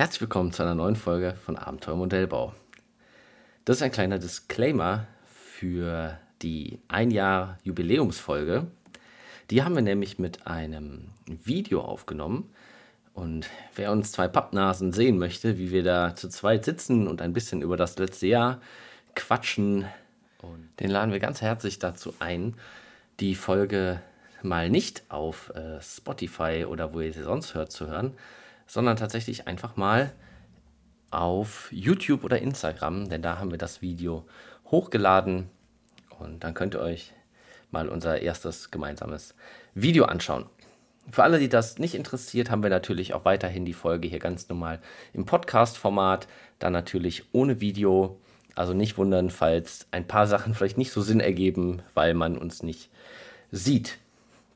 Herzlich willkommen zu einer neuen Folge von Abenteuer Modellbau. Das ist ein kleiner Disclaimer für die ein Jahr Jubiläumsfolge. Die haben wir nämlich mit einem Video aufgenommen. Und wer uns zwei Pappnasen sehen möchte, wie wir da zu zweit sitzen und ein bisschen über das letzte Jahr quatschen, den laden wir ganz herzlich dazu ein, die Folge mal nicht auf äh, Spotify oder wo ihr sie sonst hört zu hören, sondern tatsächlich einfach mal auf YouTube oder Instagram, denn da haben wir das Video hochgeladen und dann könnt ihr euch mal unser erstes gemeinsames Video anschauen. Für alle, die das nicht interessiert, haben wir natürlich auch weiterhin die Folge hier ganz normal im Podcast-Format, dann natürlich ohne Video. Also nicht wundern, falls ein paar Sachen vielleicht nicht so Sinn ergeben, weil man uns nicht sieht.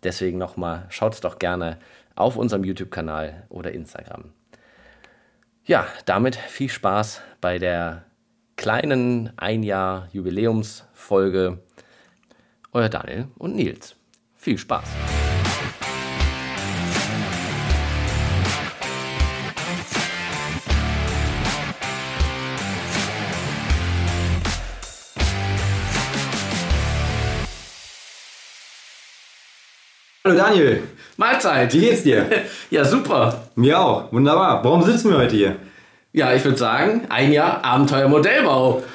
Deswegen nochmal, schaut es doch gerne auf unserem YouTube-Kanal oder Instagram. Ja, damit viel Spaß bei der kleinen ein Jahr Jubiläumsfolge. Euer Daniel und Nils. Viel Spaß! Hallo Daniel, Mahlzeit! wie geht's dir? Ja, super! Mir auch, wunderbar. Warum sitzen wir heute hier? Ja, ich würde sagen, ein Jahr Abenteuer Modellbau.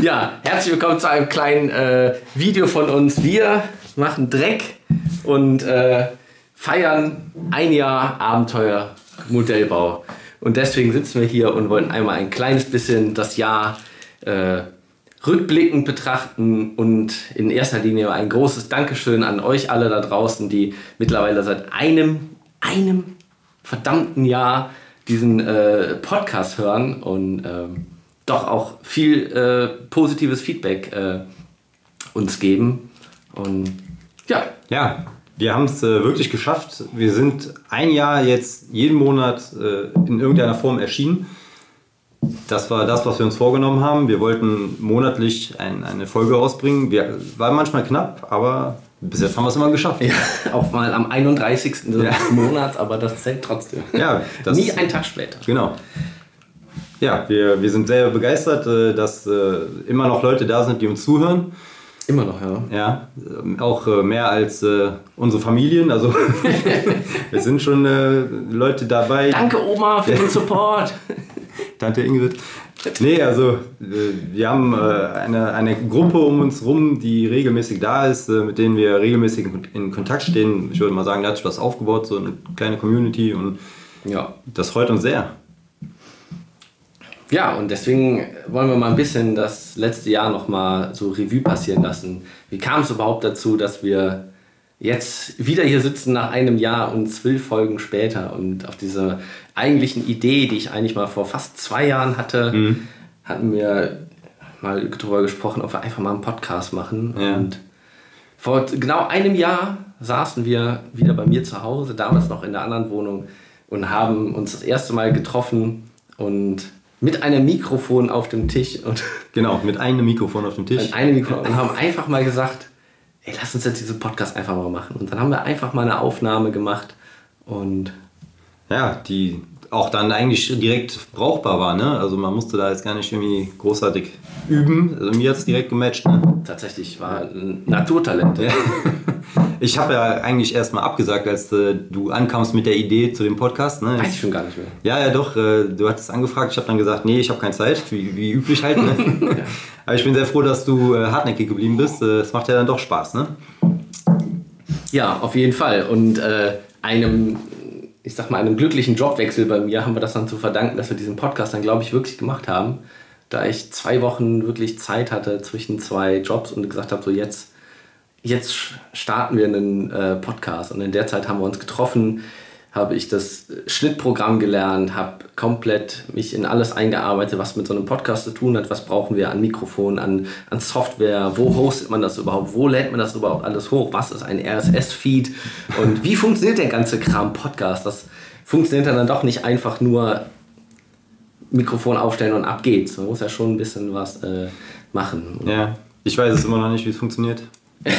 Ja, herzlich willkommen zu einem kleinen äh, Video von uns. Wir machen Dreck und äh, feiern ein Jahr Abenteuer Modellbau. Und deswegen sitzen wir hier und wollen einmal ein kleines bisschen das Jahr äh, rückblickend betrachten und in erster Linie ein großes Dankeschön an euch alle da draußen, die mittlerweile seit einem, einem verdammten Jahr diesen äh, Podcast hören und ähm, doch auch viel äh, positives Feedback äh, uns geben. Und ja, Ja, wir haben es äh, wirklich geschafft. Wir sind ein Jahr jetzt jeden Monat äh, in irgendeiner Form erschienen. Das war das, was wir uns vorgenommen haben. Wir wollten monatlich ein, eine Folge rausbringen. Wir, war manchmal knapp, aber bis jetzt haben wir es immer geschafft. ja, auch mal am 31. des Ja. Monats, aber das zählt trotzdem. Ja, das- Nie ein Tag später. Genau. Ja, wir, wir sind sehr begeistert, äh, dass äh, immer noch Leute da sind, die uns zuhören. Immer noch, ja. Ja, ähm, auch äh, mehr als unsere Familien. Also wir sind schon Leute dabei. Danke Oma für den Support. Tante Ingrid. Nee, also äh, wir haben äh, eine, eine Gruppe um uns rum, die regelmäßig da ist, äh, mit denen wir regelmäßig in- in Kontakt stehen. Ich würde mal sagen, da hat sich was aufgebaut, so eine kleine Community und ja. das freut uns sehr. Ja, und deswegen wollen wir mal ein bisschen das letzte Jahr nochmal so Revue passieren lassen. Wie kam es überhaupt dazu, dass wir jetzt wieder hier sitzen nach einem Jahr und zwölf Folgen später und auf diese eigentlichen Idee, die ich eigentlich mal vor fast zwei Jahren hatte, hatten wir mal darüber gesprochen, ob wir einfach mal einen Podcast machen. Ja. Und vor genau einem Jahr saßen wir wieder bei mir zu Hause, damals noch in der anderen Wohnung, und haben uns das erste Mal getroffen und mit einem Mikrofon auf dem Tisch und Genau, mit einem Mikrofon auf dem Tisch. mit einem Mikrofon und haben einfach mal gesagt, ey, lass uns jetzt diesen Podcast einfach mal machen. Und dann haben wir einfach mal eine Aufnahme gemacht und Ja, die auch dann eigentlich direkt brauchbar war. Ne? Also man musste da jetzt gar nicht irgendwie großartig üben. Also mir hat es direkt gematcht. Ne? tatsächlich war ein Naturtalent. Ja. Ich habe ja eigentlich erstmal abgesagt, als äh, du ankamst mit der Idee zu dem Podcast. Ne? Weiß ich schon gar nicht mehr. Ja, ja, doch. Äh, du hattest angefragt. Ich habe dann gesagt, nee, ich habe keine Zeit, wie, wie üblich halt. Ne? Aber ich bin sehr froh, dass du äh, hartnäckig geblieben bist. Äh, Es macht ja dann doch Spaß, ne? Ja, auf jeden Fall. Und äh, einem, ich sag mal, einem glücklichen Jobwechsel bei mir haben wir das dann zu verdanken, dass wir diesen Podcast dann, glaube ich, wirklich gemacht haben. Da ich zwei Wochen wirklich Zeit hatte zwischen zwei Jobs und gesagt habe, so jetzt, jetzt starten wir einen äh, Podcast. Und in der Zeit haben wir uns getroffen, habe ich das Schnittprogramm gelernt, habe komplett mich in alles eingearbeitet, was mit so einem Podcast zu tun hat. Was brauchen wir an Mikrofon, an, an Software? Wo hostet man das überhaupt? Wo lädt man das überhaupt alles hoch? Was ist ein RSS-Feed? Und wie funktioniert der ganze Kram Podcast? Das funktioniert dann doch nicht einfach nur Mikrofon aufstellen und ab geht's. Man muss ja schon ein bisschen was äh, machen. Ja. Ich weiß es immer noch nicht, wie es funktioniert.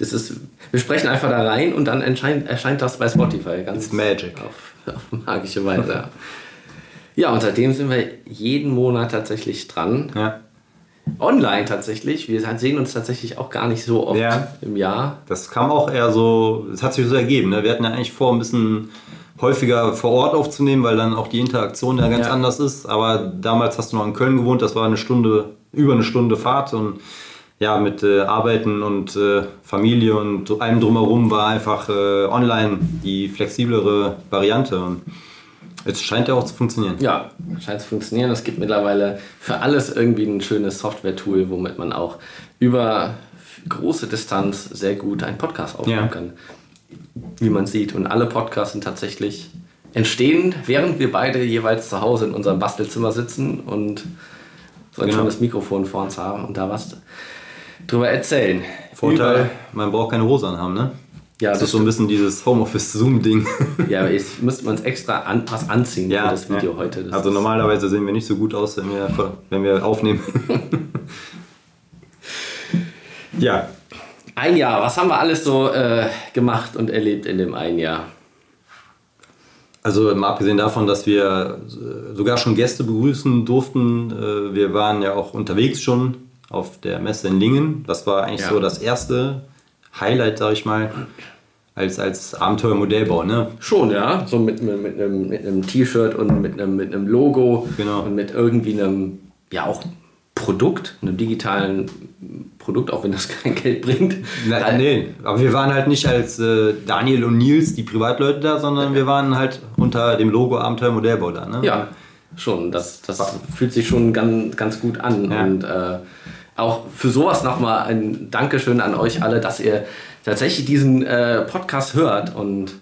Das ist Wir sprechen einfach da rein und dann erscheint, erscheint das bei Spotify. Ganz It's magic. Auf, auf magische Weise. ja. ja, und seitdem sind wir jeden Monat tatsächlich dran. Ja. Online tatsächlich. Wir sehen uns tatsächlich auch gar nicht so oft Ja. im Jahr. Das kam auch eher so, es hat sich so ergeben. Ne? Wir hatten ja eigentlich vor, ein bisschen häufiger vor Ort aufzunehmen, weil dann auch die Interaktion ja ganz Ja. anders ist. Aber damals hast du noch in Köln gewohnt, das war eine Stunde, über eine Stunde Fahrt und ja, mit äh, Arbeiten und äh, Familie und allem drumherum war einfach äh, online die flexiblere Variante. Und jetzt scheint ja auch zu funktionieren. Ja, scheint zu funktionieren. Es gibt mittlerweile für alles irgendwie ein schönes Software-Tool, womit man auch über große Distanz sehr gut einen Podcast aufnehmen Ja. kann. Wie man sieht. Und alle Podcasts sind tatsächlich entstehen, während wir beide jeweils zu Hause in unserem Bastelzimmer sitzen und so ein Genau. schönes Mikrofon vor uns haben und da was drüber erzählen. Vorteil, Überall- man braucht keine Hose anhaben, ne? Ja, das das ist so ein bisschen dieses Homeoffice-Zoom-Ding. Ja, aber jetzt müsste man uns extra an, was anziehen für das Video ja. heute. Das also normalerweise sehen wir nicht so gut aus, wenn wir, wenn wir aufnehmen. ja, Ein Jahr, was haben wir alles so äh, gemacht und erlebt in dem einen Jahr? also mal abgesehen davon, dass wir äh, sogar schon Gäste begrüßen durften. äh, Wir waren ja auch unterwegs schon auf der Messe in Lingen. Das war eigentlich Ja. so das erste Highlight, sag ich mal, als, als Abenteuermodellbau. Ne? Schon, ja. So mit, mit, mit einem, mit einem T-Shirt und mit einem, mit einem Logo Genau. und mit irgendwie einem, ja auch Produkt, einem digitalen Produkt, auch wenn das kein Geld bringt. Na, Weil- nee, aber wir waren halt nicht als äh, Daniel und Nils, die Privatleute da, sondern wir waren halt unter dem Logo Abenteuer Modellbau da. Ne? Ja, schon. Das, das fühlt sich schon ganz, ganz gut an. Ja. Und äh, auch für sowas nochmal ein Dankeschön an euch alle, dass ihr tatsächlich diesen äh, Podcast hört. Und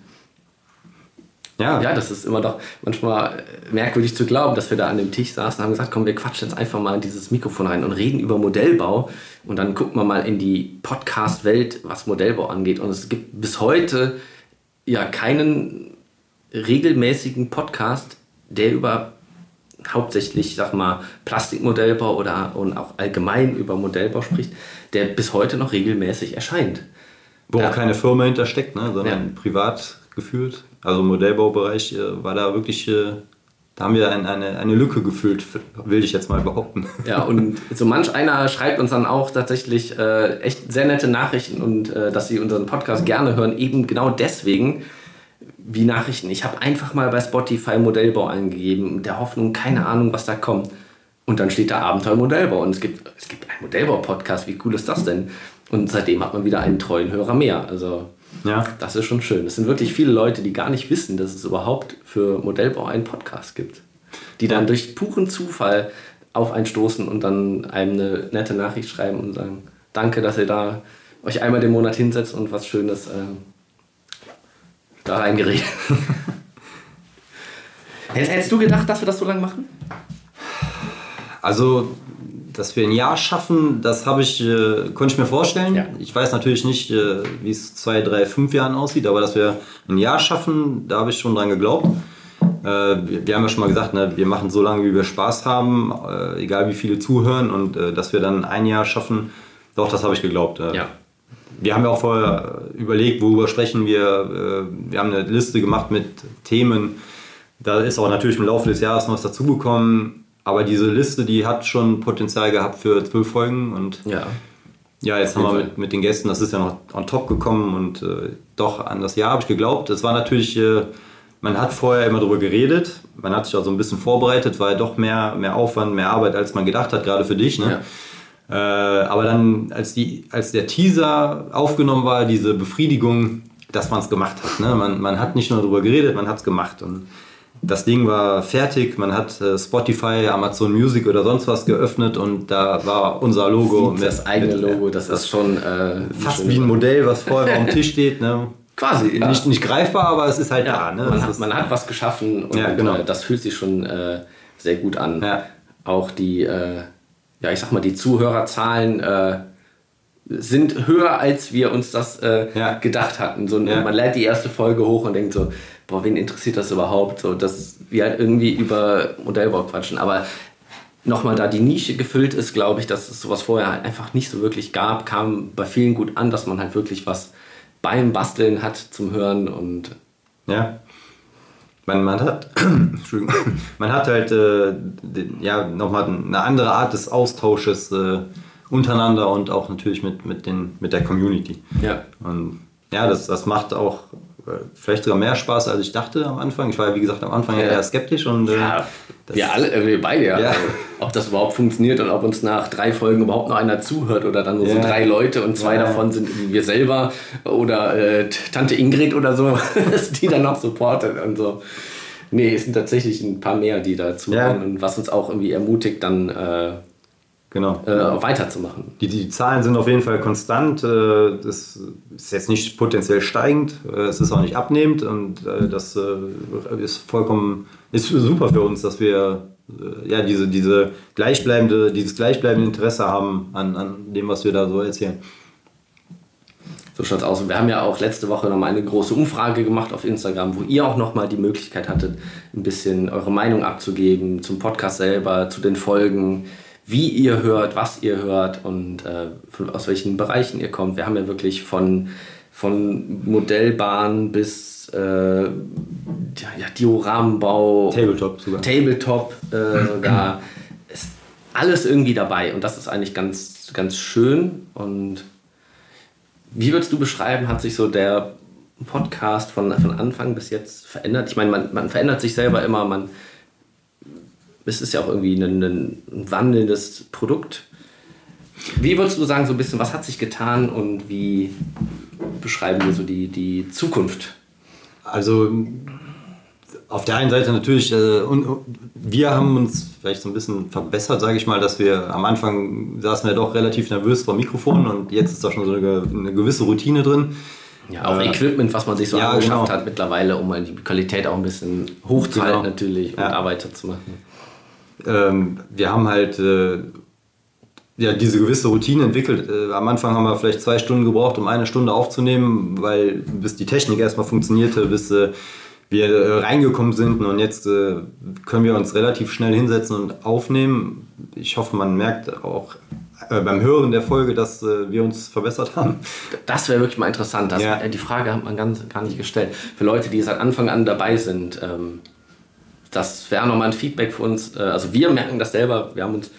ja. ja, das ist immer doch manchmal äh, merkwürdig zu glauben, dass wir da an dem Tisch saßen und haben gesagt, komm, wir quatschen jetzt einfach mal in dieses Mikrofon rein und reden über Modellbau. Und dann gucken wir mal in die Podcast-Welt, was Modellbau angeht. Und es gibt bis heute ja keinen regelmäßigen Podcast, der über hauptsächlich, sag mal, Plastikmodellbau oder und auch allgemein über Modellbau spricht, der bis heute noch regelmäßig erscheint. Wo Ja. auch keine Firma hintersteckt, ne, sondern Ja. privat gefühlt. Also im Modellbaubereich äh, war da wirklich, äh, da haben wir ein, eine, eine Lücke gefüllt, will ich jetzt mal behaupten. Ja, und so manch einer schreibt uns dann auch tatsächlich äh, echt sehr nette Nachrichten und äh, dass sie unseren Podcast gerne hören, eben genau deswegen wie Nachrichten. Ich habe einfach mal bei Spotify Modellbau eingegeben, mit der Hoffnung, keine Ahnung, was da kommt. Und dann steht da Abenteuer Modellbau und es gibt, es gibt einen Modellbau-Podcast. Wie cool ist das denn? Und seitdem hat man wieder einen treuen Hörer mehr. Also Ja. das ist schon schön. Es sind wirklich viele Leute, die gar nicht wissen, dass es überhaupt für Modellbau einen Podcast gibt. Die dann durch puren Zufall auf einen stoßen und dann einem eine nette Nachricht schreiben und sagen, danke, dass ihr da euch einmal den Monat hinsetzt und was Schönes ähm, da reingeredet. Hätt- Hättest du gedacht, dass wir das so lange machen? Also, dass wir ein Jahr schaffen, das habe ich, äh, konnte ich mir vorstellen. Ja. Ich weiß natürlich nicht, äh, wie es zwei, drei, fünf Jahren aussieht, aber dass wir ein Jahr schaffen, da habe ich schon dran geglaubt. Äh, wir, wir haben ja schon mal gesagt, ne, wir machen so lange, wie wir Spaß haben, äh, egal wie viele zuhören und äh, dass wir dann ein Jahr schaffen, doch, das habe ich geglaubt. Äh, Ja. Wir haben ja auch vorher überlegt, worüber sprechen wir. Äh, Wir haben eine Liste gemacht mit Themen. Da ist auch natürlich im Laufe des Jahres noch was dazugekommen. Aber diese Liste, die hat schon Potenzial gehabt für zwölf Folgen. Und Ja. ja, jetzt haben wir mit, mit den Gästen, das ist ja noch on top gekommen. Und äh, doch, an das Jahr habe ich geglaubt. Es war natürlich, äh, man hat vorher immer darüber geredet. Man hat sich auch so ein bisschen vorbereitet, war ja doch mehr, mehr Aufwand, mehr Arbeit, als man gedacht hat, gerade für dich. Ne? Äh, aber dann, als, die, als der Teaser aufgenommen war, diese Befriedigung, dass man es gemacht hat. Ne? Man, man hat nicht nur darüber geredet, man hat es gemacht. Und das Ding war fertig. Man hat äh, Spotify, Amazon Music oder sonst was geöffnet und da war unser Logo. das eigene mit- Logo, das ist schon äh, Fast wie ein. Modell, was vorher auf dem Tisch steht. Ne? Quasi, ja. Nicht, nicht greifbar, aber es ist halt Ja, da. Ne? man, hat, man hat was geschaffen und Ja, genau. äh, das fühlt sich schon äh, sehr gut an. Auch die, äh, ja, ich sag mal, die Zuhörerzahlen äh, sind höher, als wir uns das äh, Ja. gedacht hatten. So, Ja. Man lädt die erste Folge hoch und denkt so, boah, wen interessiert das überhaupt? So, dass wir halt irgendwie über Modellbau quatschen. Aber nochmal da die Nische gefüllt ist, glaube ich, dass es sowas vorher halt einfach nicht so wirklich gab, kam bei vielen gut an, dass man halt wirklich was beim Basteln hat zum Hören und ja. Man, man, hat, man hat halt äh, ja, nochmal eine andere Art des Austausches äh, untereinander und auch natürlich mit, mit, den, mit der Community. Ja. Und ja, das, das macht auch äh, vielleicht sogar mehr Spaß, als ich dachte am Anfang. Ich war ja, wie gesagt, am Anfang ja. eher skeptisch. Und, äh, ja, wir alle, äh, wir beide, ja. ja. Also, ob das überhaupt funktioniert und ob uns nach drei Folgen überhaupt noch einer zuhört oder dann nur ja. so drei Leute und zwei davon sind wir selber oder äh, Tante Ingrid oder so, die dann noch supportet und so. Nee, es sind tatsächlich ein paar mehr, die da zuhören und was uns auch irgendwie ermutigt, dann äh, genau. Äh, weiterzumachen. Die, die Zahlen sind auf jeden Fall konstant. Äh, das ist jetzt nicht potenziell steigend, äh, es ist auch nicht abnehmend und das ist vollkommen ist super für uns, dass wir ja, diese, diese gleichbleibende, dieses gleichbleibende Interesse haben an, an dem, was wir da so erzählen. So schaut es aus. Wir haben ja auch letzte Woche nochmal eine große Umfrage gemacht auf Instagram, wo ihr auch nochmal die Möglichkeit hattet, ein bisschen eure Meinung abzugeben zum Podcast selber, zu den Folgen wie ihr hört, was ihr hört und äh, aus welchen Bereichen ihr kommt. Wir haben ja wirklich von, von Modellbahn bis äh, ja, Dioramenbau, Tabletop sogar. Tabletop, äh, da ist alles irgendwie dabei und das ist eigentlich ganz, ganz schön. Und wie würdest du beschreiben, hat sich so der Podcast von, von Anfang bis jetzt verändert? Ich meine, man, man verändert sich selber immer, man es ist ja auch irgendwie ein, ein wandelndes Produkt. Wie würdest du sagen, so ein bisschen, was hat sich getan und wie beschreiben wir so die, die Zukunft? Also auf der einen Seite natürlich, äh, und, wir haben uns vielleicht so ein bisschen verbessert, sage ich mal, dass wir am Anfang saßen wir doch relativ nervös vor Mikrofon und jetzt ist da schon so eine, eine gewisse Routine drin. Ja, auch äh, Equipment, was man sich so ja, angeschafft genau. hat mittlerweile, um die Qualität auch ein bisschen hochzuhalten genau. natürlich und ja. Arbeit zu machen ähm, wir haben halt äh, ja, diese gewisse Routine entwickelt. Äh, am Anfang haben wir vielleicht zwei Stunden gebraucht, um eine Stunde aufzunehmen, weil bis die Technik erstmal funktionierte, bis äh, wir äh, reingekommen sind und jetzt äh, können wir uns relativ schnell hinsetzen und aufnehmen. Ich hoffe, man merkt auch äh, beim Hören der Folge, dass wir uns verbessert haben. Das wäre wirklich mal interessant. Das, ja. Die Frage hat man ganz, gar nicht gestellt. Für Leute, die seit Anfang an dabei sind, ähm das wäre nochmal ein Feedback für uns. Äh, also wir merken das selber, wir haben uns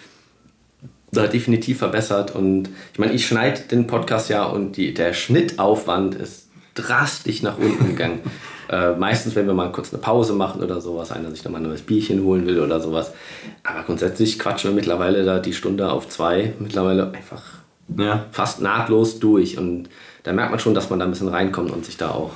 definitiv verbessert und ich meine, ich schneide den Podcast ja und die, der Schnittaufwand ist drastisch nach unten gegangen. äh, meistens, wenn wir mal kurz eine Pause machen oder sowas, einer sich nochmal ein neues Bierchen holen will oder sowas. Aber grundsätzlich quatschen wir mittlerweile da die Stunde auf zwei, mittlerweile einfach ja. fast nahtlos durch und da merkt man schon, dass man da ein bisschen reinkommt und sich da auch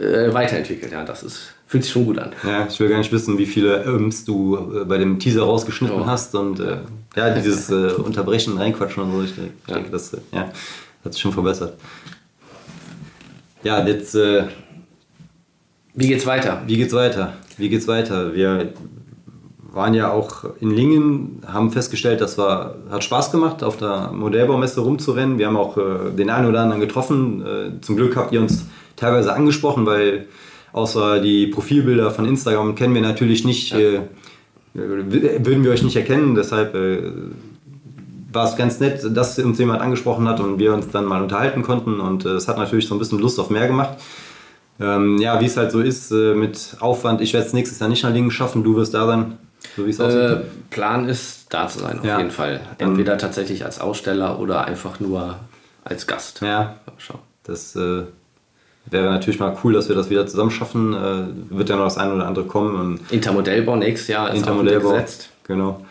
äh, weiterentwickelt. Ja, das ist Fühlt sich schon gut an. Ja, ich will gar nicht wissen, wie viele Öms du äh, bei dem Teaser rausgeschnitten oh. hast und äh, ja, dieses äh, Unterbrechen, Reinquatschen und so. Ich, ja. denke, das äh, ja, hat sich schon verbessert. Ja, jetzt. Äh, wie geht's weiter? Wie geht's weiter? Wie geht's weiter? Wir waren ja auch in Lingen, haben festgestellt, das war, hat Spaß gemacht, auf der Modellbaumesse rumzurennen. Wir haben auch äh, den einen oder anderen getroffen. zum Glück habt ihr uns teilweise angesprochen, weil Außer die Profilbilder von Instagram kennen wir natürlich nicht, äh, würden wir euch nicht erkennen. Deshalb äh, war es ganz nett, dass uns jemand angesprochen hat und wir uns dann mal unterhalten konnten. Und äh, es hat natürlich so ein bisschen Lust auf mehr gemacht. Ähm, ja, wie es halt so ist äh, mit Aufwand. Ich werde es nächstes Jahr nicht nach Lingen schaffen. Du wirst da sein, so wie es aussieht. Äh, Plan ist, da zu sein, auf ja. jeden Fall. Entweder tatsächlich als Aussteller oder einfach nur als Gast. Ja, Schau. das äh, Wäre natürlich mal cool, dass wir das wieder zusammen schaffen. Äh, wird ja noch das eine oder andere kommen. Und Intermodellbau nächstes Jahr ist Intermodellbau, auch gesetzt. Genau.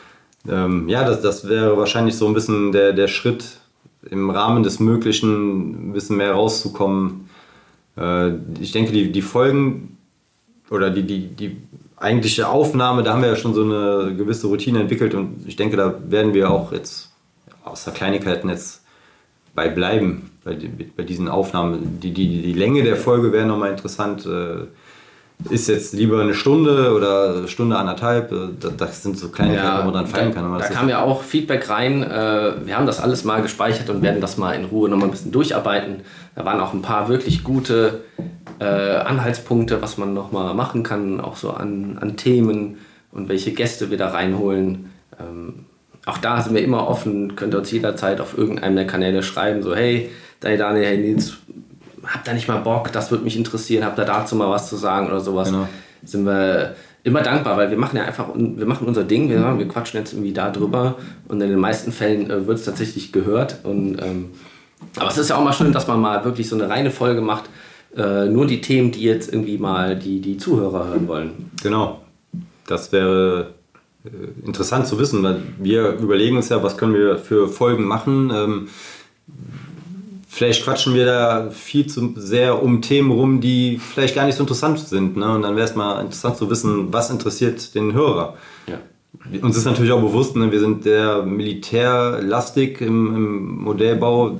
Ähm, ja, das, das wäre wahrscheinlich so ein bisschen der, der Schritt im Rahmen des Möglichen, ein bisschen mehr rauszukommen. Äh, ich denke, die, die Folgen oder die, die, die eigentliche Aufnahme, da haben wir ja schon so eine gewisse Routine entwickelt und ich denke, da werden wir auch jetzt außer Kleinigkeiten jetzt bei bleiben bei, bei diesen Aufnahmen. Die, die, die Länge der Folge wäre nochmal interessant. Äh, ist jetzt lieber eine Stunde oder Stunde anderthalb? Äh, das sind so Kleinigkeiten, ja, wo man dann feiern kann. Da, da kam ja auch Feedback rein. Äh, wir haben das alles mal gespeichert und werden das mal in Ruhe nochmal ein bisschen durcharbeiten. Da waren auch ein paar wirklich gute Anhaltspunkte, was man nochmal machen kann, auch so an, an Themen und welche Gäste wir da reinholen. Ähm, auch da sind wir immer offen, könnt ihr uns jederzeit auf irgendeinem der Kanäle schreiben, so hey, Daniel, hey Nils, habt ihr nicht mal Bock, das würde mich interessieren, habt ihr dazu mal was zu sagen oder sowas, genau. sind wir immer dankbar, weil wir machen ja einfach, wir machen unser Ding, wir, wir quatschen jetzt irgendwie da drüber und in den meisten Fällen äh, wird es tatsächlich gehört. Und, ähm, aber es ist ja auch mal schön, dass man mal wirklich so eine reine Folge macht, äh, nur die Themen, die jetzt irgendwie mal die, die Zuhörer hören wollen. Genau. Das wäre interessant zu wissen, weil wir überlegen uns ja, was können wir für Folgen machen. Ähm, vielleicht quatschen wir da viel zu sehr um Themen rum, die vielleicht gar nicht so interessant sind. Ne? Und dann wäre es mal interessant zu wissen, was interessiert den Hörer. Ja. Uns ist natürlich auch bewusst, ne, wir sind sehr militärlastig im, im Modellbau.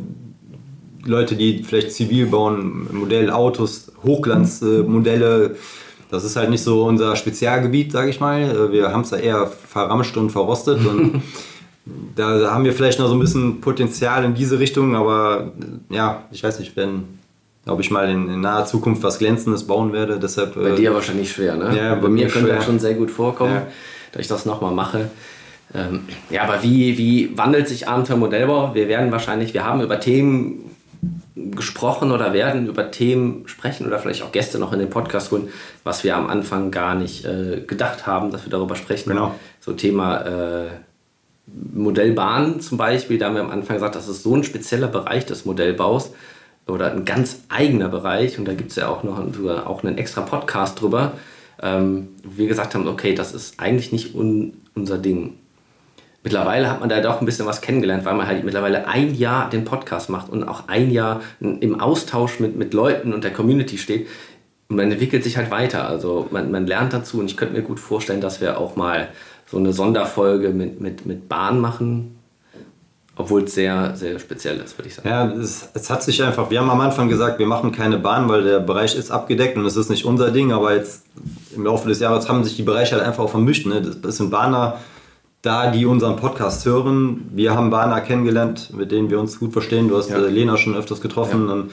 Leute, die vielleicht zivil bauen, Modellautos, Hochglanzmodelle, das ist halt nicht so unser Spezialgebiet, sage ich mal. Wir haben es ja eher verramscht und verrostet und da haben wir vielleicht noch so ein bisschen Potenzial in diese Richtung, aber ja, ich weiß nicht, wenn, ob ich mal in, in naher Zukunft was Glänzendes bauen werde. Deshalb, bei äh, dir wahrscheinlich schwer, ne? Ja, bei, bei mir könnte das schon sehr gut vorkommen, ja. dass ich das nochmal mache. Ähm, ja, aber wie, wie wandelt sich Abenteuer Modellbau? Wir werden wahrscheinlich, wir haben über Themen gesprochen oder werden über Themen sprechen oder vielleicht auch Gäste noch in den Podcast holen, was wir am Anfang gar nicht äh, gedacht haben, dass wir darüber sprechen. Genau. So Thema äh, Modellbahn zum Beispiel, da haben wir am Anfang gesagt, das ist so ein spezieller Bereich des Modellbaus oder ein ganz eigener Bereich und da gibt es ja auch noch sogar auch einen extra Podcast drüber, ähm, wo wir gesagt haben, okay, das ist eigentlich nicht un, unser Ding. Mittlerweile hat man da doch ein bisschen was kennengelernt, weil man halt mittlerweile ein Jahr den Podcast macht und auch ein Jahr im Austausch mit, mit Leuten und der Community steht. Und man entwickelt sich halt weiter. Also man, man lernt dazu und ich könnte mir gut vorstellen, dass wir auch mal so eine Sonderfolge mit, mit, mit Bahn machen. Obwohl es sehr, sehr speziell ist, würde ich sagen. Ja, es, es, hat sich einfach, wir haben am Anfang gesagt, wir machen keine Bahn, weil der Bereich ist abgedeckt und es ist nicht unser Ding, aber jetzt im Laufe des Jahres haben sich die Bereiche halt einfach auch vermischt. Ne? Das sind Bahner da, die unseren Podcast hören. Wir haben Bahner kennengelernt, mit denen wir uns gut verstehen. Du hast ja. äh, Lena schon öfters getroffen. Ja. Und,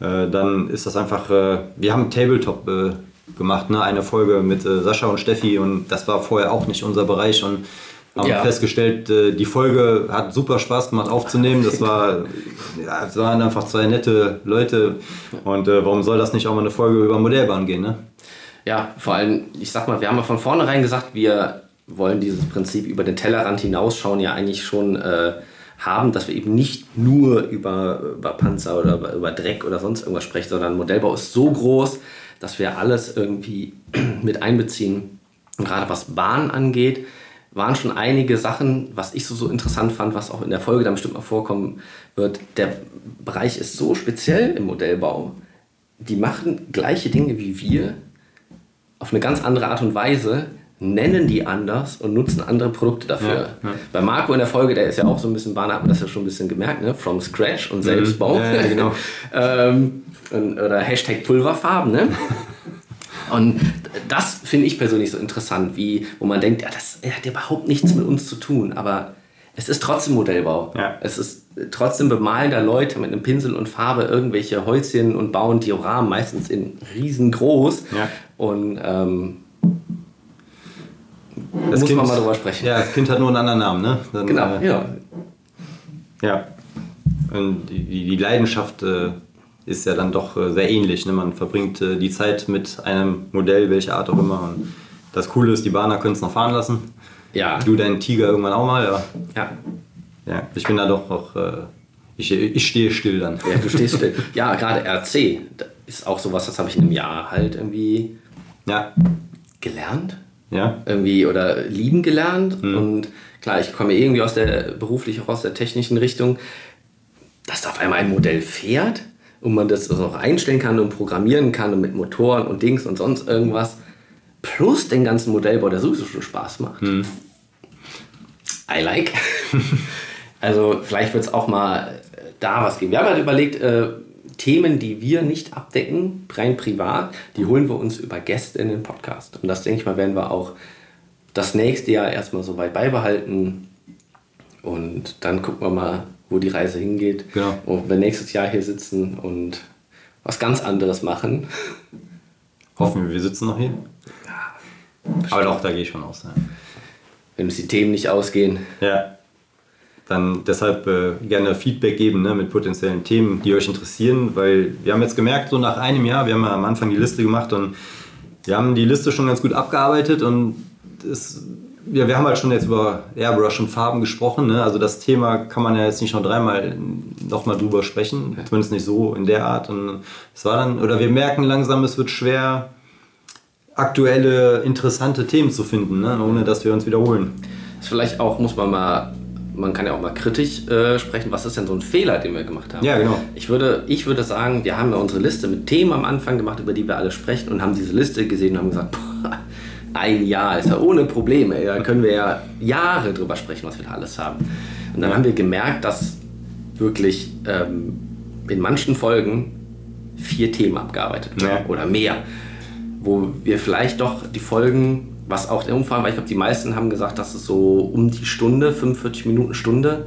äh, dann ist das einfach, äh, wir haben Tabletop äh, gemacht, ne? eine Folge mit äh, Sascha und Steffi und das war vorher auch nicht unser Bereich und haben ja. festgestellt, äh, die Folge hat super Spaß gemacht aufzunehmen. Das war, ja, es waren einfach zwei nette Leute und warum soll das nicht auch mal eine Folge über Modellbahn gehen, ne? Ja, vor allem, ich sag mal, wir haben ja von vornherein gesagt, wir wollen dieses Prinzip über den Tellerrand hinausschauen ja eigentlich schon äh, haben, dass wir eben nicht nur über, über Panzer oder über, über Dreck oder sonst irgendwas sprechen, sondern Modellbau ist so groß, dass wir alles irgendwie mit einbeziehen. Und gerade was Bahn angeht, waren schon einige Sachen, was ich so, so interessant fand, was auch in der Folge dann bestimmt mal vorkommen wird. Der Bereich ist so speziell im Modellbau. Die machen gleiche Dinge wie wir auf eine ganz andere Art und Weise, nennen die anders und nutzen andere Produkte dafür. Ja, ja. Bei Marco in der Folge, der ist ja auch so ein bisschen Bahn, hat man das ja schon ein bisschen gemerkt, ne? From Scratch und Selbstbau. Mhm. Ja, genau. ähm, oder Hashtag Pulverfarben, ne? Und das finde ich persönlich so interessant, wie, wo man denkt, ja, das hat überhaupt nichts mit uns zu tun, aber es ist trotzdem Modellbau. Ja. Es ist trotzdem Bemalen der Leute mit einem Pinsel und Farbe irgendwelche Häuschen und bauen Dioramen, meistens in riesengroß. Ja. Und ähm, das muss kind, man mal drüber sprechen. Ja, das Kind hat nur einen anderen Namen, ne? Dann, genau, äh, ja. Ja. Und die, die Leidenschaft äh, ist ja dann doch äh, sehr ähnlich. Ne? Man verbringt äh, die Zeit mit einem Modell, welcher Art auch immer. Und das Coole ist, die Bahner können es noch fahren lassen. Ja. Du deinen Tiger irgendwann auch mal, ja. Ja. ja ich bin da doch auch. Äh, ich, ich stehe still dann. Ja, du stehst still. Ja, gerade RC ist auch sowas, das habe ich in einem Jahr halt irgendwie ja. gelernt. Ja. Irgendwie oder lieben gelernt. Mhm. Und klar, ich komme irgendwie aus der beruflich auch aus der technischen Richtung, dass da auf einmal ein Modell fährt und man das auch einstellen kann und programmieren kann und mit Motoren und Dings und sonst irgendwas. Plus den ganzen Modellbau, der sowieso schon Spaß macht. Hm. I like. also vielleicht wird es auch mal da was geben. Wir haben halt überlegt, äh, Themen, die wir nicht abdecken, rein privat, die holen wir uns über Gäste in den Podcast. Und das, denke ich mal, werden wir auch das nächste Jahr erstmal so weit beibehalten. Und dann gucken wir mal, wo die Reise hingeht. Genau. Und wir nächstes Jahr hier sitzen und was ganz anderes machen. Hoffen wir, wir sitzen noch hier. Ja, Aber doch, da gehe ich von aus. Ja. Wenn uns die Themen nicht ausgehen. Ja. Dann deshalb äh, gerne Feedback geben ne, mit potenziellen Themen, die euch interessieren, weil wir haben jetzt gemerkt, so nach einem Jahr, wir haben ja am Anfang die Liste gemacht und wir haben die Liste schon ganz gut abgearbeitet und es, ja, wir haben halt schon jetzt über Airbrush und Farben gesprochen. Ne? Also das Thema kann man ja jetzt nicht noch dreimal nochmal drüber sprechen, zumindest nicht so in der Art. Und es war dann, oder wir merken langsam, es wird schwer, aktuelle, interessante Themen zu finden, ne? ohne dass wir uns wiederholen. Ist vielleicht auch, muss man mal man kann ja auch mal kritisch äh, sprechen, was ist denn so ein Fehler, den wir gemacht haben? Ja, genau. Ich würde, ich würde sagen, wir haben ja unsere Liste mit Themen am Anfang gemacht, über die wir alle sprechen und haben diese Liste gesehen und haben gesagt, boah, ein Jahr ist ja ohne Probleme. Da können wir ja Jahre drüber sprechen, was wir da alles haben. Und dann haben wir gemerkt, dass wirklich ähm, in manchen Folgen vier Themen abgearbeitet wurden ja. oder mehr, wo wir vielleicht doch die Folgen was auch der Umfang war, ich glaube, die meisten haben gesagt, dass es so um die Stunde, 45 Minuten Stunde,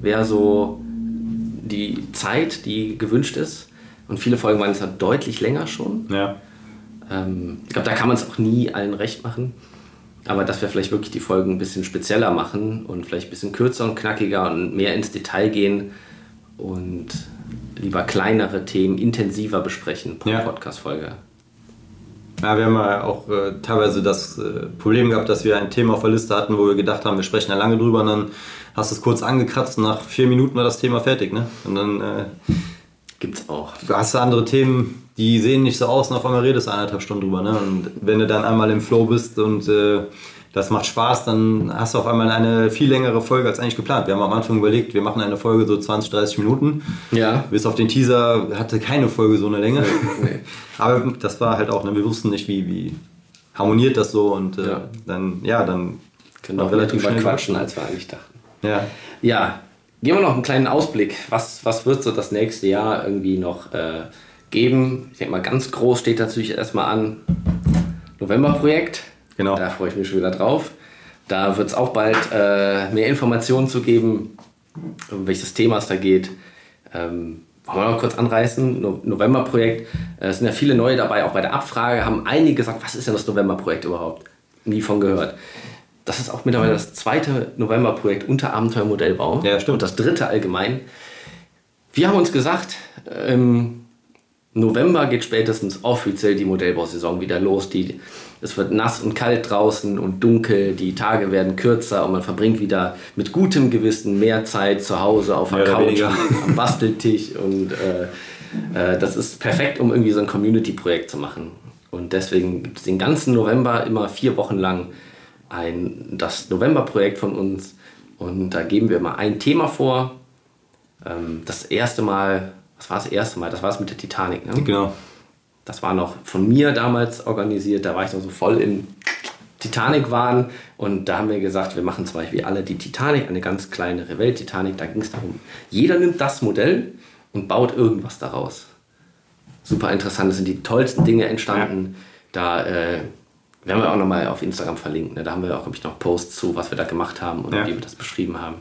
wäre so die Zeit, die gewünscht ist. Und viele Folgen waren es halt deutlich länger schon. Ja. Ähm, ich glaube, da kann man es auch nie allen recht machen. Aber dass wir vielleicht wirklich die Folgen ein bisschen spezieller machen und vielleicht ein bisschen kürzer und knackiger und mehr ins Detail gehen und lieber kleinere Themen intensiver besprechen pro ja. Podcast-Folge. Ja, wir haben ja auch äh, teilweise das äh, Problem gehabt, dass wir ein Thema auf der Liste hatten, wo wir gedacht haben, wir sprechen da lange drüber und dann hast du es kurz angekratzt und nach vier Minuten war das Thema fertig. Ne? Und dann äh, gibt's auch. Du hast andere Themen, die sehen nicht so aus und auf einmal redest du eineinhalb Stunden drüber. Ne? Und wenn du dann einmal im Flow bist und äh, das macht Spaß, dann hast du auf einmal eine viel längere Folge als eigentlich geplant. Wir haben am Anfang überlegt, wir machen eine Folge so 20, 30 Minuten. Ja. Bis auf den Teaser hatte keine Folge so eine Länge. Nee. Aber das war halt auch, ne, wir wussten nicht, wie, wie harmoniert das so und äh, ja. dann, ja, dann können wir relativ schnell quatschen, als wir eigentlich dachten. Ja. Ja, geben wir noch einen kleinen Ausblick. Was, was wird so das nächste Jahr irgendwie noch äh, geben? Ich denke mal, ganz groß steht natürlich erstmal an Novemberprojekt. Genau. Da freue ich mich schon wieder drauf. Da wird es auch bald äh, mehr Informationen zu geben, um welches Thema es da geht. Ähm, wollen wir noch kurz anreißen? No November-Projekt. Äh, es sind ja viele neue dabei. Auch bei der Abfrage haben einige gesagt, was ist denn das November-Projekt überhaupt? Nie von gehört. Das ist auch mittlerweile das zweite November-Projekt unter Abenteuermodellbau. Ja, stimmt. Und das dritte allgemein. Wir haben uns gesagt, im November geht spätestens offiziell die Modellbausaison wieder los. Die es wird nass und kalt draußen und dunkel, die Tage werden kürzer und man verbringt wieder mit gutem Gewissen mehr Zeit zu Hause auf der Couch, am Basteltisch und äh, äh, das ist perfekt, um irgendwie so ein Community-Projekt zu machen. Und deswegen gibt es den ganzen November immer vier Wochen lang ein, das November-Projekt von uns und da geben wir mal ein Thema vor. Ähm, das erste Mal, was war das erste Mal? Das war es mit der Titanic, ne? Genau. Das war noch von mir damals organisiert. Da war ich noch so voll in Titanic-Wahn. Und da haben wir gesagt, wir machen zum Beispiel alle die Titanic, eine ganz kleinere Welt-Titanic. Da ging es darum, jeder nimmt das Modell und baut irgendwas daraus. Super interessant, das sind die tollsten Dinge entstanden. Da äh, werden wir auch nochmal auf Instagram verlinken. Ne? Da haben wir auch, glaube ich, noch Posts zu, was wir da gemacht haben und ja. wie wir das beschrieben haben.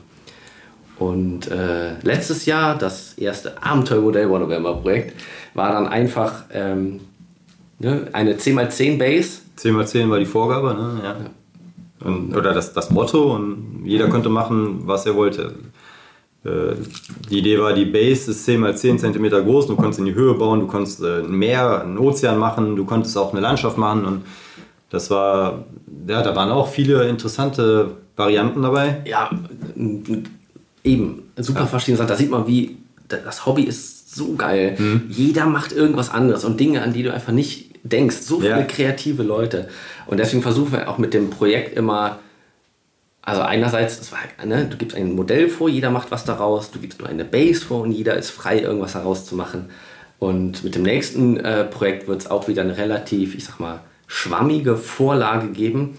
Und äh, letztes Jahr, das erste Abenteuermodell War November Projekt, war dann einfach ähm, ne, eine 10x10 Base. 10x10 war die Vorgabe, ne? ja. ja. Und, oder das, das Motto und jeder mhm. konnte machen, was er wollte. Äh, die Idee war, die Base ist 10 x 10 cm groß, du konntest in die Höhe bauen, du konntest äh, ein Meer, einen Ozean machen, du konntest auch eine Landschaft machen und das war, ja, da waren auch viele interessante Varianten dabei. Ja, eben, super ja. verschiedene Sachen. Da sieht man, wie das Hobby ist so geil. Mhm. Jeder macht irgendwas anderes und Dinge, an die du einfach nicht denkst. So viele ja. kreative Leute. Und deswegen versuchen wir auch mit dem Projekt immer, also einerseits, war, ne, du gibst ein Modell vor, jeder macht was daraus, du gibst nur eine Base vor und jeder ist frei, irgendwas daraus zu machen. Und mit dem nächsten äh, Projekt wird es auch wieder eine relativ, ich sag mal, schwammige Vorlage geben,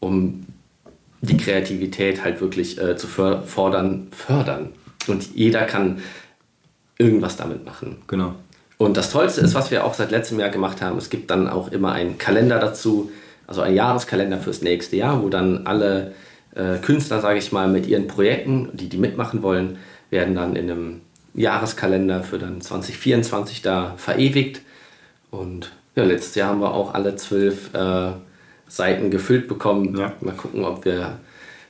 um die Kreativität halt wirklich äh, zu fordern, fördern. Und jeder kann irgendwas damit machen. Genau. Und das Tollste ist, was wir auch seit letztem Jahr gemacht haben, es gibt dann auch immer einen Kalender dazu, also ein Jahreskalender fürs nächste Jahr, wo dann alle äh, Künstler, sage ich mal, mit ihren Projekten, die die mitmachen wollen, werden dann in einem Jahreskalender für dann 2024 da verewigt. Und ja, letztes Jahr haben wir auch alle zwölf äh, Seiten gefüllt bekommen. Ja. Mal gucken, ob wir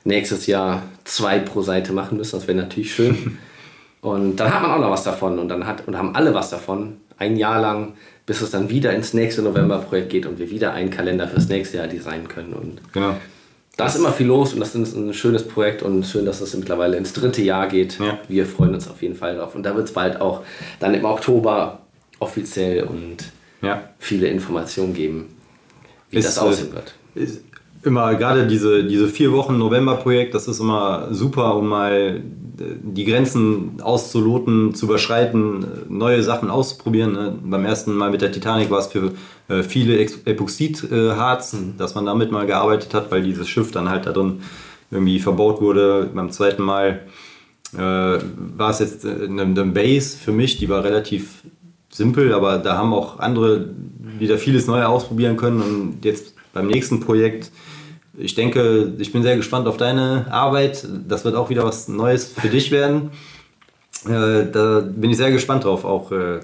nächstes Jahr zwei pro Seite machen müssen. Das wäre natürlich schön. und dann hat man auch noch was davon und dann hat, und haben alle was davon. Ein Jahr lang, bis es dann wieder ins nächste November-Projekt geht und wir wieder einen Kalender fürs nächste Jahr designen können. Und Genau. da ist immer viel los und das ist ein schönes Projekt und schön, dass es mittlerweile ins dritte Jahr geht. Ja. Wir freuen uns auf jeden Fall drauf. Und da wird es bald auch dann im Oktober offiziell und Ja. viele Informationen geben, wie Ist, das äh, aussehen wird. Ist immer gerade diese, diese vier Wochen November-Projekt, das ist immer super, um mal äh, die Grenzen auszuloten, zu überschreiten, äh, neue Sachen auszuprobieren. ne? Beim ersten Mal mit der Titanic war es für viele Epoxidharz, dass man damit mal gearbeitet hat, weil dieses Schiff dann halt da drin irgendwie verbaut wurde. Beim zweiten Mal war es jetzt eine, eine Base für mich, die war relativ simpel, aber da haben auch andere wieder vieles Neue ausprobieren können und jetzt beim nächsten Projekt, ich denke, ich bin sehr gespannt auf deine Arbeit. Das wird auch wieder was Neues für dich werden. Äh, da bin ich sehr gespannt drauf. Auch äh,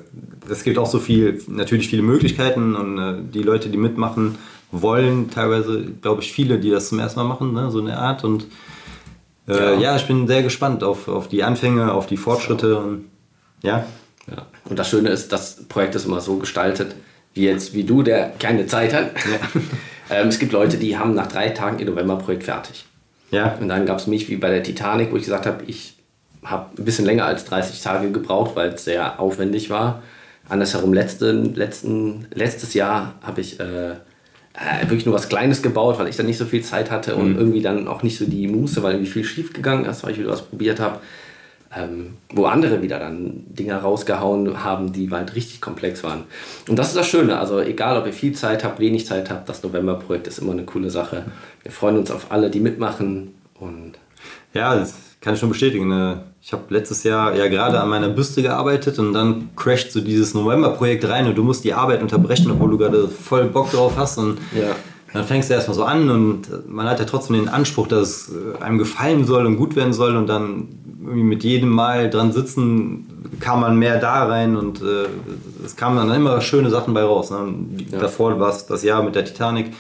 es gibt auch so viel, natürlich viele Möglichkeiten und äh, die Leute, die mitmachen wollen, teilweise glaube ich viele, die das zum ersten Mal machen, ne? so eine Art und äh, Ja. ja. ich bin sehr gespannt auf, auf die Anfänge, auf die Fortschritte und ja. Ja. Und das Schöne ist, das Projekt ist immer so gestaltet, wie jetzt, wie du, der keine Zeit hat. ähm, es gibt Leute, die haben nach drei Tagen ihr November-Projekt fertig. Ja, Und dann gab es mich wie bei der Titanic, wo ich gesagt habe, ich habe ein bisschen länger als 30 Tage gebraucht, weil es sehr aufwendig war. Andersherum, letzten, letzten, letztes Jahr habe ich äh, äh, wirklich nur was Kleines gebaut, weil ich dann nicht so viel Zeit hatte und irgendwie dann auch nicht so die Muße, weil irgendwie viel schief gegangen ist, weil ich wieder was probiert habe. Ähm, wo andere wieder dann Dinger rausgehauen haben, die halt richtig komplex waren. Und das ist das Schöne. Also egal, ob ihr viel Zeit habt, wenig Zeit habt, das November-Projekt ist immer eine coole Sache. Wir freuen uns auf alle, die mitmachen und Ja, das kann ich schon bestätigen. ne. Ich habe letztes Jahr ja gerade an meiner Büste gearbeitet und dann crasht so dieses November-Projekt rein und du musst die Arbeit unterbrechen, obwohl du gerade voll Bock drauf hast. Und Ja. Dann fängst du erstmal so an und man hat ja trotzdem den Anspruch, dass es einem gefallen soll und gut werden soll und dann mit jedem Mal dran sitzen kam man mehr da rein und äh, es kamen dann immer schöne Sachen bei raus. Ne? Ja. Davor war es das Jahr mit der Titanic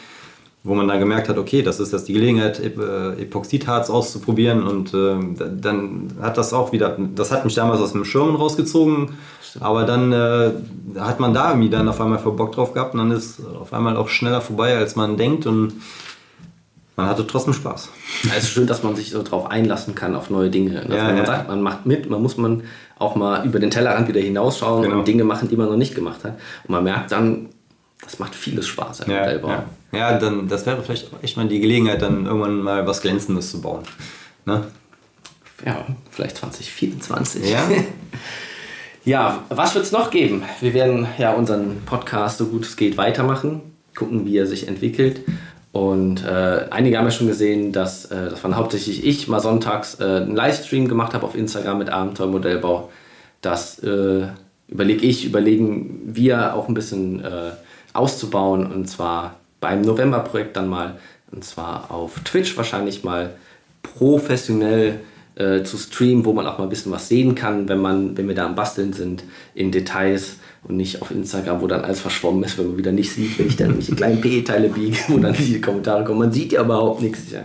wo man dann gemerkt hat, okay, das ist jetzt die Gelegenheit, äh, Epoxidharz auszuprobieren und äh, da- dann hat das auch wieder, das hat mich damals aus dem Schirm rausgezogen, aber dann äh, hat man da irgendwie dann auf einmal voll Bock drauf gehabt und dann ist auf einmal auch schneller vorbei, als man denkt und man hatte trotzdem Spaß. Es ist schön, dass man sich so drauf einlassen kann auf neue Dinge. Dass Ja, man ja. sagt, man macht mit, man muss man auch mal über den Tellerrand wieder hinausschauen Genau. und Dinge machen, die man noch nicht gemacht hat. Und man merkt dann, das macht vieles Spaß im Ja, Modellbau. ja. ja, dann das wäre vielleicht auch echt mal die Gelegenheit, dann irgendwann mal was Glänzendes zu bauen. Ne? Ja, vielleicht 2024. Ja. Ja, was wird es noch geben? Wir werden ja unseren Podcast so gut es geht weitermachen, gucken, wie er sich entwickelt. Und äh, einige haben ja schon gesehen, dass äh, das waren hauptsächlich ich mal sonntags äh, einen Livestream gemacht habe auf Instagram mit Abenteuermodellbau. Das äh, überlege ich, überlegen wir auch ein bisschen äh, auszubauen und zwar beim November-Projekt dann mal und zwar auf Twitch wahrscheinlich mal professionell äh, zu streamen, wo man auch mal ein bisschen was sehen kann, wenn man, wenn wir da am Basteln sind, in Details und nicht auf Instagram, wo dann alles verschwommen ist, wenn man wieder nicht sieht, wenn ich dann irgendwelche kleinen PE-Teile biege, wo dann die Kommentare kommen. Man sieht ja überhaupt nichts. Ja.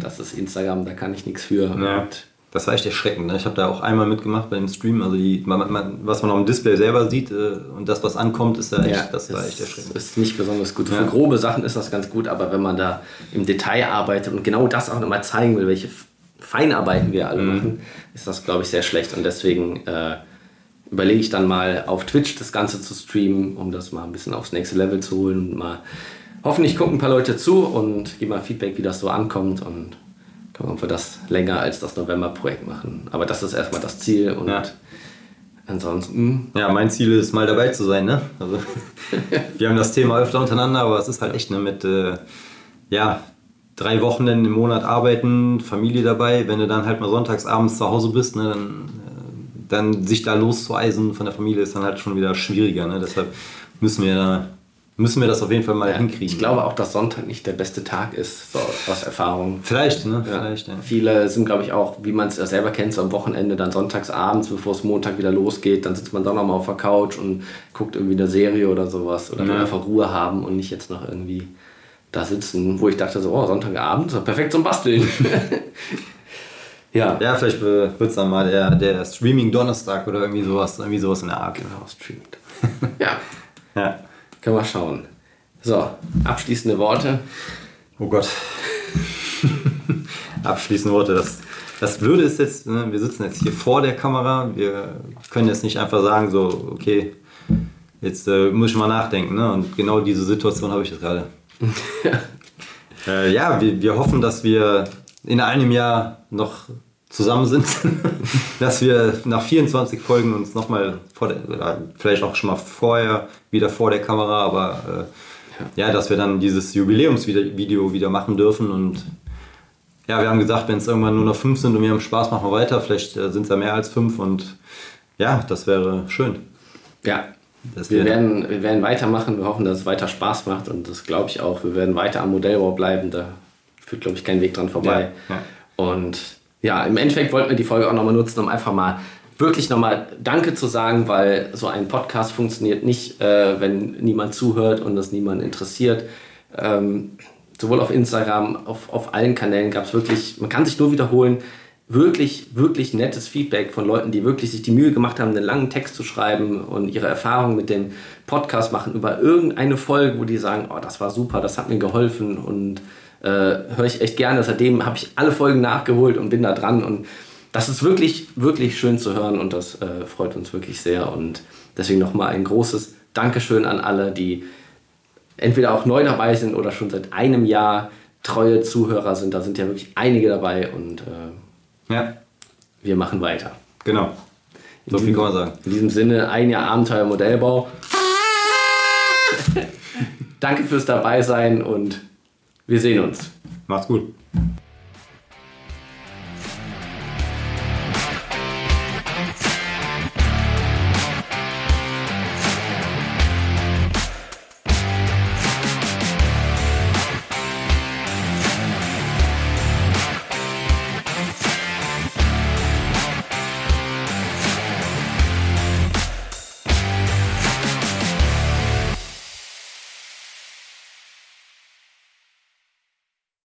Das ist Instagram, da kann ich nichts für. Ja. Und Das war echt erschreckend. Ne? Ich habe da auch einmal mitgemacht bei dem Stream. Also die, man, man, was man auf dem Display selber sieht äh, und das, was ankommt, ist ja echt, Ja, das war echt erschreckend. ist nicht besonders gut. Ja. Für grobe Sachen ist das ganz gut, aber wenn man da im Detail arbeitet und genau das auch nochmal zeigen will, welche Feinarbeiten wir Mhm. alle machen, ist das, glaube ich, sehr schlecht. Und deswegen äh, überlege ich dann mal auf Twitch das Ganze zu streamen, um das mal ein bisschen aufs nächste Level zu holen und mal hoffentlich gucken ein paar Leute zu und geben mal Feedback, wie das so ankommt und ob wir das länger als das November-Projekt machen. Aber das ist erstmal das Ziel und Ja. ansonsten Ja, mein Ziel ist mal dabei zu sein. Ne? Also, wir haben das Thema öfter untereinander, aber es ist halt echt ne, mit äh, ja, drei Wochen im Monat arbeiten, Familie dabei. Wenn du dann halt mal sonntags abends zu Hause bist, ne, dann, äh, dann sich da loszueisen von der Familie ist dann halt schon wieder schwieriger. Ne? Deshalb müssen wir, da, müssen wir das auf jeden Fall mal Ja, hinkriegen. Ich glaube auch, dass Sonntag nicht der beste Tag ist, so aus Erfahrung. Vielleicht, ne? Ja. Vielleicht, ja. Viele sind, glaube ich, auch, wie man es ja selber kennt, so am Wochenende, dann sonntags abends, bevor es Montag wieder losgeht, dann sitzt man doch nochmal auf der Couch und guckt irgendwie eine Serie oder sowas oder will einfach Ruhe haben und nicht jetzt noch irgendwie da sitzen, wo ich dachte, so, oh, Sonntagabend, so perfekt zum Basteln. ja. Ja, vielleicht wird es dann mal der, der Streaming-Donnerstag oder irgendwie sowas, irgendwie sowas in der Art. Genau, streamt. ja. ja. Können wir schauen. So, abschließende Worte. Oh Gott. abschließende Worte, das, das Blöde ist jetzt, ne, wir sitzen jetzt hier vor der Kamera, wir können jetzt nicht einfach sagen, so, okay, jetzt äh, muss ich mal nachdenken. Ne? Und genau diese Situation habe ich jetzt gerade. äh, ja, wir, wir hoffen, dass wir in einem Jahr noch zusammen sind, dass wir nach 24 Folgen uns nochmal vor der, vielleicht auch schon mal vorher wieder vor der Kamera, aber äh, ja. ja, dass wir dann dieses Jubiläumsvideo wieder machen dürfen und ja, wir haben gesagt, wenn es irgendwann nur noch fünf sind und wir haben Spaß, machen wir weiter. Vielleicht äh, sind es ja mehr als fünf und ja, das wäre schön. Ja, wir werden, wir werden weitermachen. Wir hoffen, dass es weiter Spaß macht und das glaube ich auch. Wir werden weiter am Modellbau bleiben. Da führt, glaube ich, kein Weg dran vorbei. Ja, ja. Und ja, im Endeffekt wollten wir die Folge auch nochmal nutzen, um einfach mal wirklich nochmal Danke zu sagen, weil so ein Podcast funktioniert nicht, äh, wenn niemand zuhört und es niemand interessiert. Ähm, sowohl auf Instagram, auf, auf allen Kanälen gab es wirklich, man kann sich nur wiederholen, wirklich, wirklich nettes Feedback von Leuten, die wirklich sich die Mühe gemacht haben, einen langen Text zu schreiben und ihre Erfahrungen mit dem Podcast machen über irgendeine Folge, wo die sagen, oh, das war super, das hat mir geholfen und äh, höre ich echt gerne. Seitdem habe ich alle Folgen nachgeholt und bin da dran und das ist wirklich, wirklich schön zu hören und das äh, freut uns wirklich sehr und deswegen nochmal ein großes Dankeschön an alle, die entweder auch neu dabei sind oder schon seit einem Jahr treue Zuhörer sind. Da sind ja wirklich einige dabei und äh, ja. wir machen weiter. Genau. So viel kann man sagen. In diesem Sinne, ein Jahr Abenteuer Modellbau. Danke fürs Dabeisein und wir sehen uns. Macht's gut.